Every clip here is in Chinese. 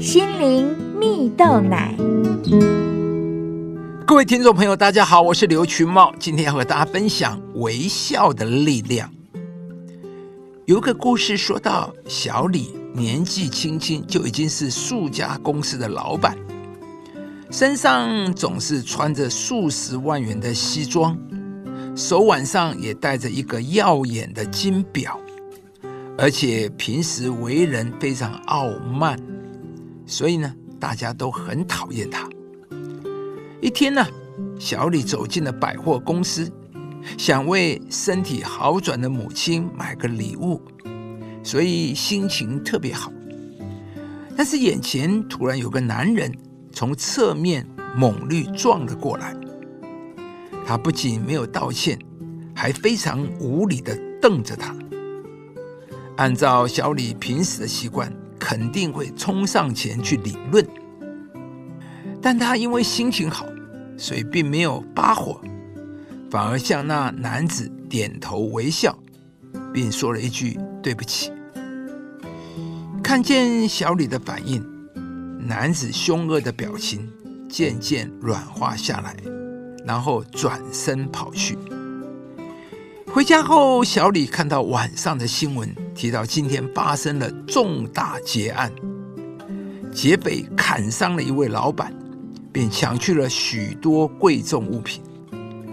心灵蜜豆奶。各位听众朋友，大家好，我是刘群茂，今天要和大家分享微笑的力量。有一个故事说到，小李年纪轻轻就已经是数家公司的老板，身上总是穿着数十万元的西装，手腕上也戴着一个耀眼的金表，而且平时为人非常傲慢，所以呢，大家都很讨厌他。一天呢，小李走进了百货公司。想为身体好转的母亲买个礼物，所以心情特别好。但是眼前突然有个男人从侧面猛力撞了过来，他不仅没有道歉，还非常无理的瞪着他。按照小李平时的习惯，肯定会冲上前去理论，但他因为心情好，所以并没有发火。反而向那男子点头微笑，并说了一句“对不起”。看见小李的反应，男子凶恶的表情渐渐软化下来，然后转身跑去。回家后，小李看到晚上的新闻，提到今天发生了重大劫案，劫匪砍伤了一位老板，并抢去了许多贵重物品。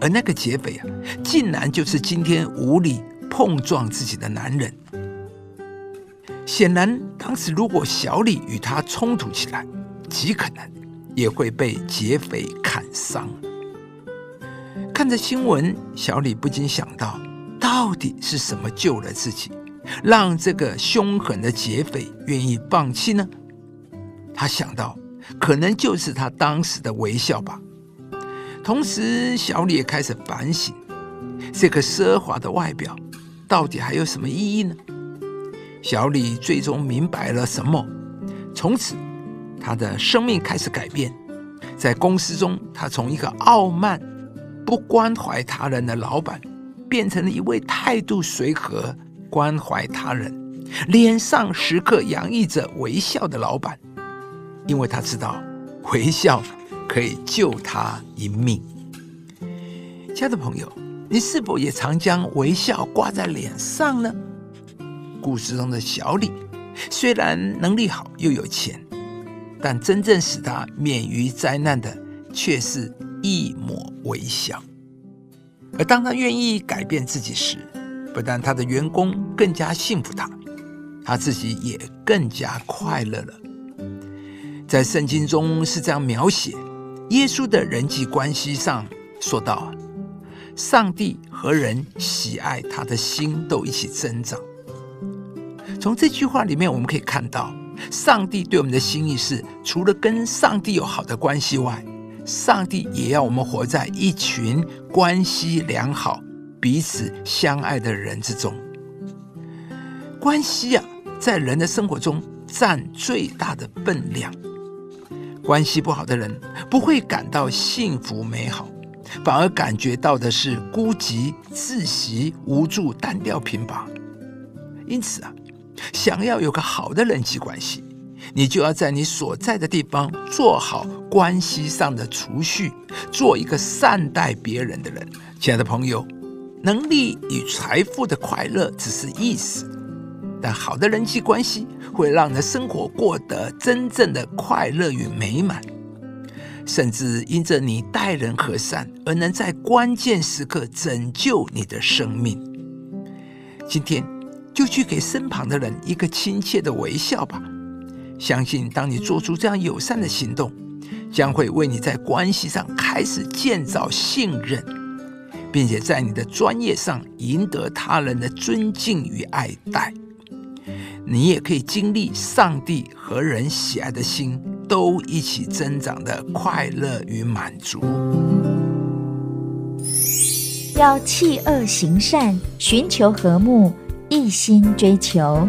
而那个劫匪啊，竟然就是今天无理碰撞自己的男人。显然，当时如果小李与他冲突起来，极可能也会被劫匪砍伤。看着新闻，小李不禁想到：到底是什么救了自己，让这个凶狠的劫匪愿意放弃呢？他想到，可能就是他当时的微笑吧。同时，小李也开始反省：这个奢华的外表到底还有什么意义呢？小李最终明白了什么，从此他的生命开始改变。在公司中，他从一个傲慢、不关怀他人的老板，变成了一位态度随和、关怀他人、脸上时刻洋溢着微笑的老板。因为他知道，微笑。可以救他一命。亲爱的朋友，你是否也常将微笑挂在脸上呢？故事中的小李虽然能力好又有钱，但真正使他免于灾难的却是一抹微笑。而当他愿意改变自己时，不但他的员工更加信服他，他自己也更加快乐了。在圣经中是这样描写。耶稣的人际关系上说到：“上帝和人喜爱他的心都一起增长。”从这句话里面，我们可以看到，上帝对我们的心意是，除了跟上帝有好的关系外，上帝也要我们活在一群关系良好、彼此相爱的人之中。关系啊，在人的生活中占最大的分量。关系不好的人不会感到幸福美好，反而感觉到的是孤寂、窒息、无助、单调、贫乏。因此啊，想要有个好的人际关系，你就要在你所在的地方做好关系上的储蓄，做一个善待别人的人。亲爱的朋友，能力与财富的快乐只是意思。但好的人际关系会让你的生活过得真正的快乐与美满，甚至因着你待人和善而能在关键时刻拯救你的生命。今天就去给身旁的人一个亲切的微笑吧，相信当你做出这样友善的行动，将会为你在关系上开始建造信任，并且在你的专业上赢得他人的尊敬与爱戴。你也可以经历上帝和人喜爱的心都一起增长的快乐与满足。要弃恶行善，寻求和睦，一心追求。